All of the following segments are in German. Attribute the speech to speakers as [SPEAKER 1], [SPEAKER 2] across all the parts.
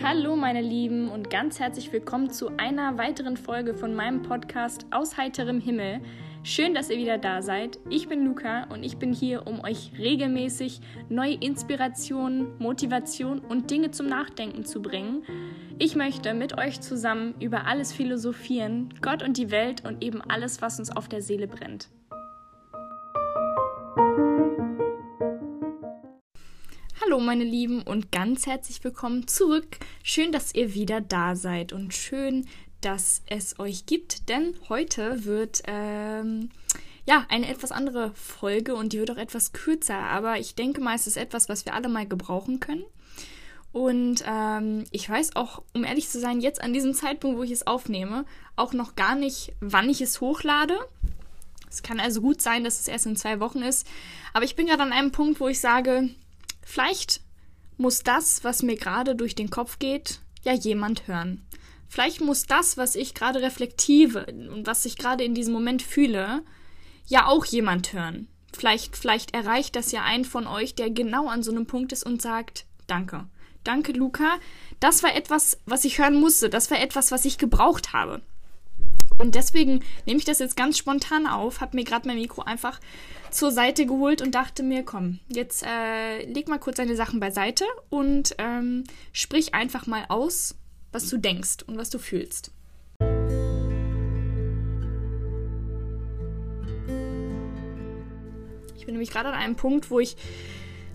[SPEAKER 1] Hallo meine Lieben und ganz herzlich willkommen zu einer weiteren Folge von meinem Podcast Aus heiterem Himmel. Schön, dass ihr wieder da seid. Ich bin Luca und ich bin hier, um euch regelmäßig neue Inspirationen, Motivation und Dinge zum Nachdenken zu bringen. Ich möchte mit euch zusammen über alles philosophieren, Gott und die Welt und eben alles, was uns auf der Seele brennt. Hallo meine Lieben und ganz herzlich willkommen zurück. Schön, dass ihr wieder da seid und schön, dass es euch gibt, denn heute wird ähm, ja eine etwas andere Folge und die wird auch etwas kürzer, aber ich denke mal, es ist etwas, was wir alle mal gebrauchen können. Und ähm, ich weiß auch, um ehrlich zu sein, jetzt an diesem Zeitpunkt, wo ich es aufnehme, auch noch gar nicht, wann ich es hochlade. Es kann also gut sein, dass es erst in zwei Wochen ist. Aber ich bin gerade an einem Punkt, wo ich sage, Vielleicht muss das, was mir gerade durch den Kopf geht, ja jemand hören. Vielleicht muss das, was ich gerade reflektive und was ich gerade in diesem Moment fühle, ja auch jemand hören. Vielleicht, vielleicht erreicht das ja einen von euch, der genau an so einem Punkt ist und sagt, danke. Danke, Luca. Das war etwas, was ich hören musste. Das war etwas, was ich gebraucht habe. Und deswegen nehme ich das jetzt ganz spontan auf, habe mir gerade mein Mikro einfach zur Seite geholt und dachte mir, komm, jetzt äh, leg mal kurz deine Sachen beiseite und ähm, sprich einfach mal aus, was du denkst und was du fühlst. Ich bin nämlich gerade an einem Punkt, wo ich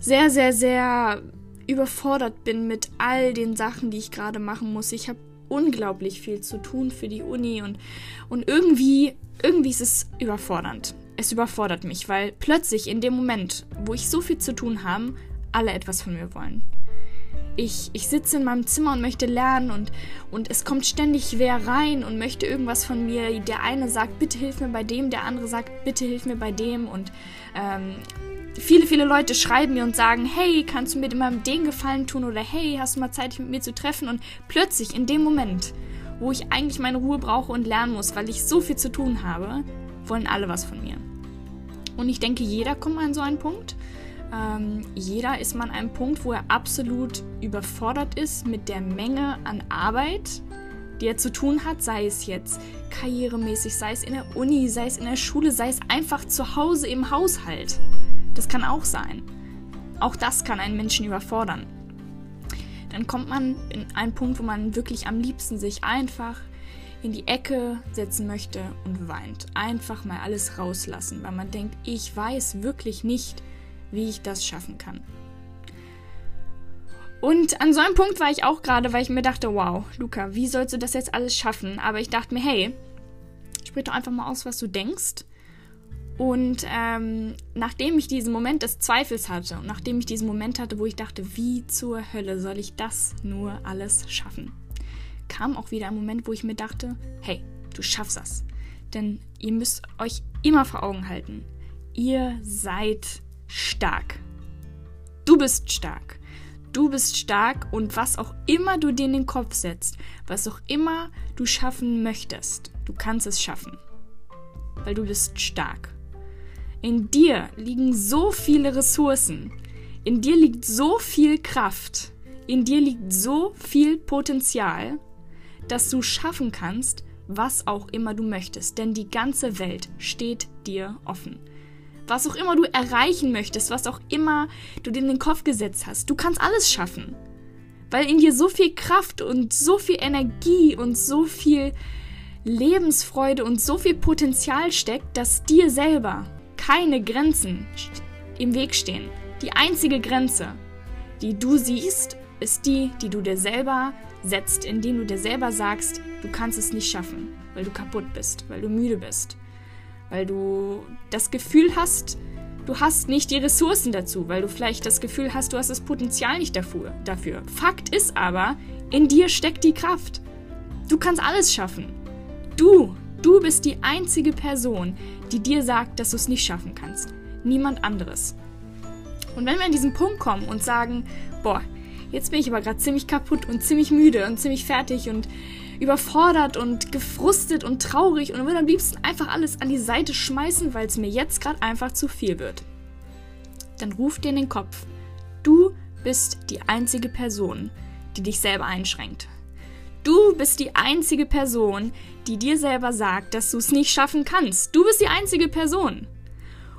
[SPEAKER 1] sehr, sehr, sehr überfordert bin mit all den Sachen, die ich gerade machen muss. Ich habe unglaublich viel zu tun für die Uni und, und irgendwie, irgendwie ist es überfordernd. Es überfordert mich, weil plötzlich in dem Moment, wo ich so viel zu tun habe, alle etwas von mir wollen. Ich, ich sitze in meinem Zimmer und möchte lernen und, und es kommt ständig wer rein und möchte irgendwas von mir. Der eine sagt, bitte hilf mir bei dem, der andere sagt, bitte hilf mir bei dem und ähm, viele, viele Leute schreiben mir und sagen, hey, kannst du mir immer den Gefallen tun oder hey, hast du mal Zeit, dich mit mir zu treffen? Und plötzlich in dem Moment, wo ich eigentlich meine Ruhe brauche und lernen muss, weil ich so viel zu tun habe, wollen alle was von mir. Und ich denke, jeder kommt an so einen Punkt. Ähm, jeder ist mal an einem Punkt, wo er absolut überfordert ist mit der Menge an Arbeit, die er zu tun hat, sei es jetzt karrieremäßig, sei es in der Uni, sei es in der Schule, sei es einfach zu Hause im Haushalt. Das kann auch sein. Auch das kann einen Menschen überfordern. Dann kommt man in einen Punkt, wo man wirklich am liebsten sich einfach in die Ecke setzen möchte und weint. Einfach mal alles rauslassen, weil man denkt, ich weiß wirklich nicht, wie ich das schaffen kann. Und an so einem Punkt war ich auch gerade, weil ich mir dachte, wow, Luca, wie sollst du das jetzt alles schaffen? Aber ich dachte mir, hey, sprich doch einfach mal aus, was du denkst und ähm, nachdem ich diesen Moment des Zweifels hatte und nachdem ich diesen Moment hatte, wo ich dachte, wie zur Hölle soll ich das nur alles schaffen, kam auch wieder ein Moment, wo ich mir dachte, hey, du schaffst das. Denn ihr müsst euch immer vor Augen halten, ihr seid stark. Du bist stark. Du bist stark und was auch immer du dir in den Kopf setzt, was auch immer du schaffen möchtest, du kannst es schaffen. Weil du bist stark. In dir liegen so viele Ressourcen. In dir liegt so viel Kraft. In dir liegt so viel Potenzial, dass du schaffen kannst, was auch immer du möchtest. Denn die ganze Welt steht dir offen. Was auch immer du erreichen möchtest, was auch immer du dir in den Kopf gesetzt hast, du kannst alles schaffen. Weil in dir so viel Kraft und so viel Energie und so viel Lebensfreude und so viel Potenzial steckt, dass dir selber keine Grenzen im Weg stehen. Die einzige Grenze, die du siehst, ist die, die du dir selber setzt, indem du dir selber sagst, du kannst es nicht schaffen, weil du kaputt bist, weil du müde bist, weil du das Gefühl hast, du hast nicht die Ressourcen dazu, weil du vielleicht das Gefühl hast, du hast das Potenzial nicht dafür. dafür. Fakt ist aber, in dir steckt die Kraft. Du kannst alles schaffen. Du Du bist die einzige Person, die dir sagt, dass du es nicht schaffen kannst. Niemand anderes. Und wenn wir an diesen Punkt kommen und sagen, boah, jetzt bin ich aber gerade ziemlich kaputt und ziemlich müde und ziemlich fertig und überfordert und gefrustet und traurig und will am liebsten einfach alles an die Seite schmeißen, weil es mir jetzt gerade einfach zu viel wird. Dann ruf dir in den Kopf, du bist die einzige Person, die dich selber einschränkt. Du bist die einzige Person, die dir selber sagt, dass du es nicht schaffen kannst. Du bist die einzige Person.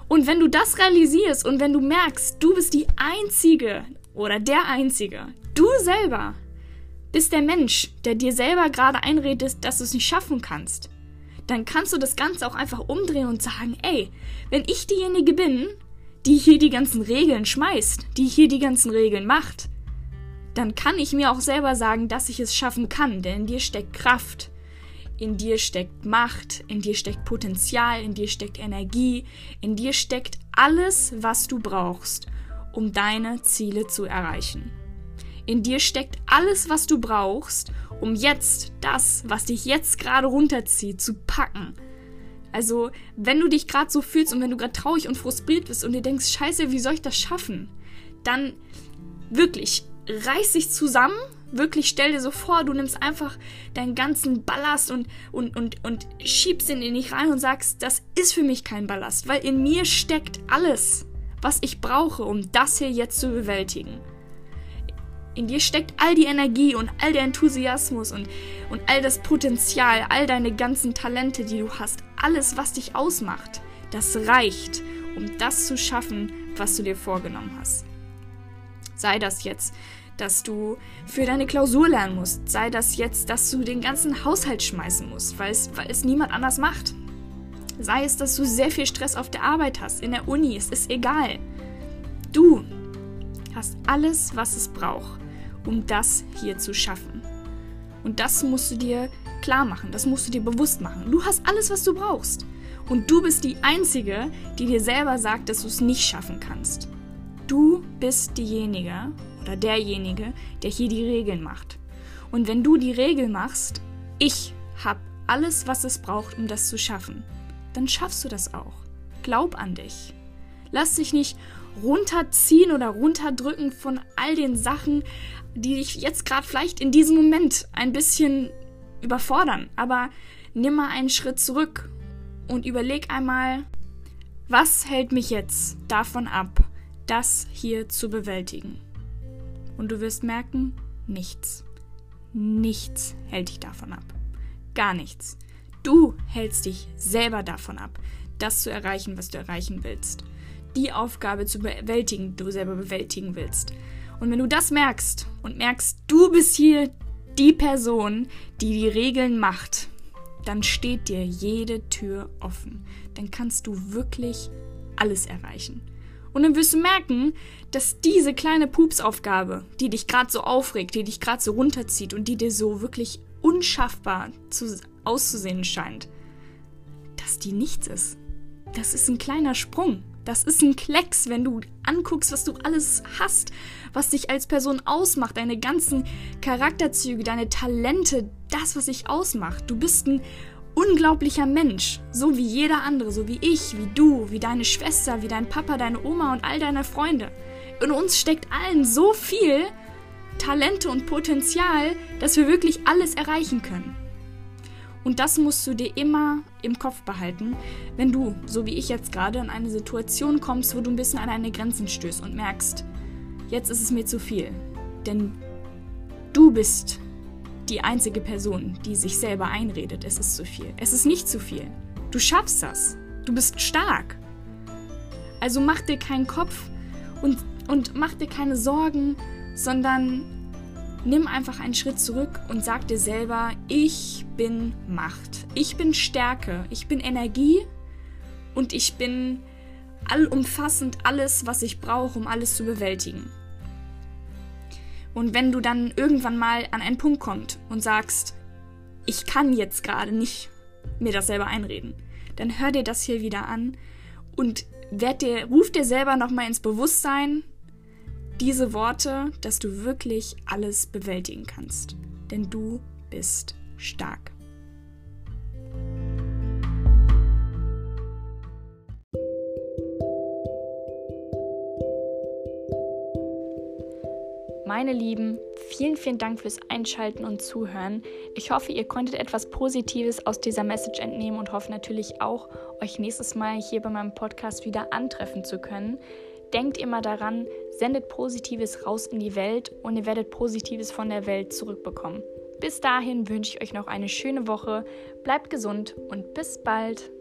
[SPEAKER 1] Und wenn du das realisierst und wenn du merkst, du bist die einzige oder der einzige, du selber bist der Mensch, der dir selber gerade einredet, dass du es nicht schaffen kannst, dann kannst du das Ganze auch einfach umdrehen und sagen, ey, wenn ich diejenige bin, die hier die ganzen Regeln schmeißt, die hier die ganzen Regeln macht, dann kann ich mir auch selber sagen, dass ich es schaffen kann, denn in dir steckt Kraft, in dir steckt Macht, in dir steckt Potenzial, in dir steckt Energie, in dir steckt alles, was du brauchst, um deine Ziele zu erreichen. In dir steckt alles, was du brauchst, um jetzt das, was dich jetzt gerade runterzieht, zu packen. Also, wenn du dich gerade so fühlst und wenn du gerade traurig und frustriert bist und dir denkst, scheiße, wie soll ich das schaffen? Dann wirklich, reiß dich zusammen, wirklich stell dir so vor, du nimmst einfach deinen ganzen Ballast und, und, und, und schiebst ihn in dich rein und sagst, das ist für mich kein Ballast, weil in mir steckt alles, was ich brauche, um das hier jetzt zu bewältigen. In dir steckt all die Energie und all der Enthusiasmus und, und all das Potenzial, all deine ganzen Talente, die du hast, alles, was dich ausmacht. Das reicht, um das zu schaffen, was du dir vorgenommen hast. Sei das jetzt, dass du für deine Klausur lernen musst. Sei das jetzt, dass du den ganzen Haushalt schmeißen musst, weil es, weil es niemand anders macht. Sei es, dass du sehr viel Stress auf der Arbeit hast, in der Uni, es ist egal. Du hast alles, was es braucht, um das hier zu schaffen. Und das musst du dir klar machen, das musst du dir bewusst machen. Du hast alles, was du brauchst. Und du bist die Einzige, die dir selber sagt, dass du es nicht schaffen kannst. Du bist diejenige oder derjenige, der hier die Regeln macht. Und wenn du die Regel machst, ich habe alles, was es braucht, um das zu schaffen, dann schaffst du das auch. Glaub an dich. Lass dich nicht runterziehen oder runterdrücken von all den Sachen, die dich jetzt gerade vielleicht in diesem Moment ein bisschen überfordern. Aber nimm mal einen Schritt zurück und überleg einmal, was hält mich jetzt davon ab, das hier zu bewältigen? Und du wirst merken, nichts. Nichts hält dich davon ab. Gar nichts. Du hältst dich selber davon ab, das zu erreichen, was du erreichen willst. Die Aufgabe zu bewältigen, die du selber bewältigen willst. Und wenn du das merkst und merkst, du bist hier die Person, die die Regeln macht, dann steht dir jede Tür offen. Dann kannst du wirklich alles erreichen. Und dann wirst du merken, dass diese kleine Pupsaufgabe, die dich gerade so aufregt, die dich gerade so runterzieht und die dir so wirklich unschaffbar zu, auszusehen scheint, dass die nichts ist. Das ist ein kleiner Sprung. Das ist ein Klecks, wenn du anguckst, was du alles hast, was dich als Person ausmacht, deine ganzen Charakterzüge, deine Talente, das, was dich ausmacht. Du bist ein unglaublicher Mensch, so wie jeder andere, so wie ich, wie du, wie deine Schwester, wie dein Papa, deine Oma und all deine Freunde. In uns steckt allen so viel Talente und Potenzial, dass wir wirklich alles erreichen können. Und das musst du dir immer im Kopf behalten, wenn du, so wie ich jetzt gerade, in eine Situation kommst, wo du ein bisschen an deine Grenzen stößt und merkst, jetzt ist es mir zu viel. Denn du bist die einzige Person, die sich selber einredet, es ist zu viel. Es ist nicht zu viel. Du schaffst das. Du bist stark. Also mach dir keinen Kopf und, und mach dir keine Sorgen, sondern nimm einfach einen Schritt zurück und sag dir selber, ich bin Macht. Ich bin Stärke. Ich bin Energie und ich bin allumfassend alles, was ich brauche, um alles zu bewältigen. Und wenn du dann irgendwann mal an einen Punkt kommst und sagst, ich kann jetzt gerade nicht mir das selber einreden, dann hör dir das hier wieder an und werd dir, ruf dir selber nochmal ins Bewusstsein diese Worte, dass du wirklich alles bewältigen kannst. Denn du bist stark. Meine Lieben, vielen, vielen Dank fürs Einschalten und Zuhören. Ich hoffe, ihr konntet etwas Positives aus dieser Message entnehmen und hoffe natürlich auch, euch nächstes Mal hier bei meinem Podcast wieder antreffen zu können. denkt immer daran, sendet Positives raus in die Welt und ihr werdet Positives von der Welt zurückbekommen. Bis dahin wünsche ich euch noch eine schöne Woche, bleibt gesund und bis bald.